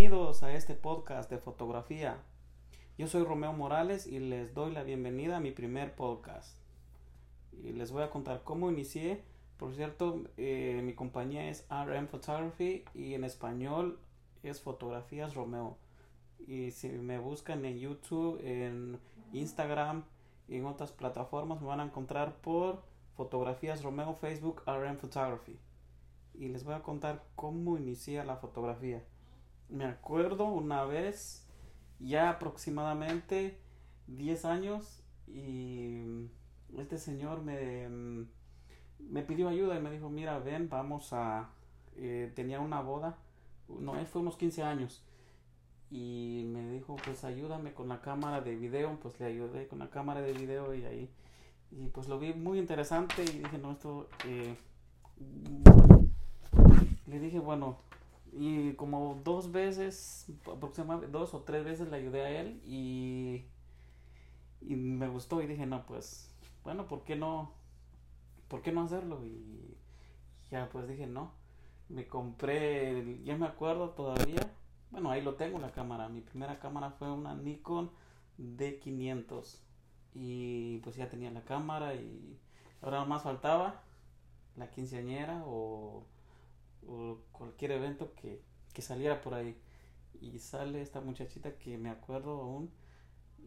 bienvenidos a este podcast de fotografía. Yo soy Romeo Morales y les doy la bienvenida a mi primer podcast. Y les voy a contar cómo inicié. Por cierto, eh, mi compañía es RM Photography y en español es Fotografías Romeo. Y si me buscan en YouTube, en Instagram y en otras plataformas, me van a encontrar por Fotografías Romeo, Facebook, RM Photography. Y les voy a contar cómo inicié la fotografía. Me acuerdo una vez, ya aproximadamente 10 años, y este señor me, me pidió ayuda y me dijo, mira, ven, vamos a... Eh, tenía una boda, no, él fue unos 15 años y me dijo pues ayúdame con la cámara de video pues le ayudé con la cámara de video y ahí y pues lo vi muy interesante y dije no esto eh, le dije bueno y como dos veces aproximadamente dos o tres veces le ayudé a él y y me gustó y dije no pues bueno por qué no por qué no hacerlo y ya pues dije no me compré ya me acuerdo todavía bueno, ahí lo tengo la cámara. Mi primera cámara fue una Nikon D500. Y pues ya tenía la cámara y ahora más faltaba la quinceañera o, cualquier evento que, que saliera por ahí. Y sale esta muchachita que me acuerdo aún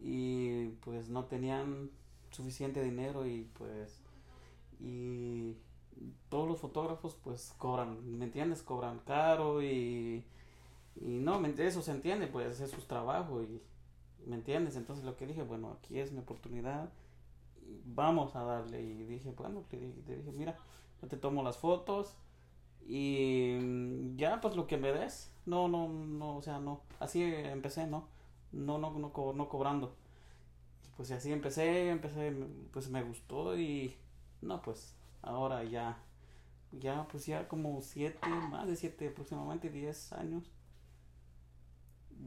y pues no tenían suficiente dinero y pues y todos los fotógrafos pues cobran, ¿me entiendes? Cobran caro y y no, eso se entiende, pues es su trabajo y, ¿me entiendes? Entonces lo que dije, bueno, aquí es mi oportunidad, vamos a darle. Y dije, bueno, le dije, mira, yo te tomo las fotos y mm, ya, pues lo que me des. No, no, no, o sea, no. Así empecé, ¿no? No, no, no, no cobrando. Pues así empecé, empecé, pues me gustó y no, pues ahora ya, ya, pues ya como siete, más de siete, aproximadamente diez años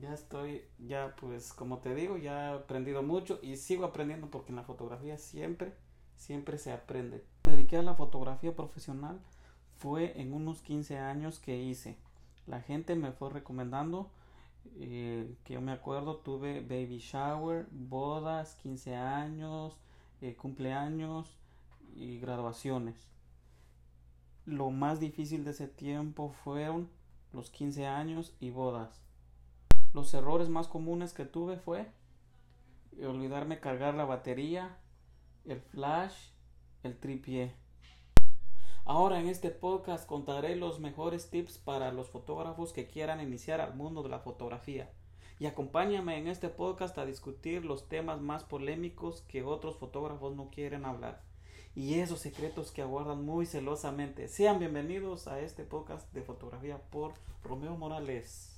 ya estoy, ya pues como te digo, ya he aprendido mucho y sigo aprendiendo porque en la fotografía siempre, siempre se aprende. Me dediqué a la fotografía profesional fue en unos 15 años que hice. La gente me fue recomendando, eh, que yo me acuerdo, tuve baby shower, bodas, 15 años, eh, cumpleaños y graduaciones. Lo más difícil de ese tiempo fueron los 15 años y bodas los errores más comunes que tuve fue olvidarme cargar la batería, el flash, el tripié. Ahora en este podcast contaré los mejores tips para los fotógrafos que quieran iniciar al mundo de la fotografía. Y acompáñame en este podcast a discutir los temas más polémicos que otros fotógrafos no quieren hablar. Y esos secretos que aguardan muy celosamente. Sean bienvenidos a este podcast de fotografía por Romeo Morales.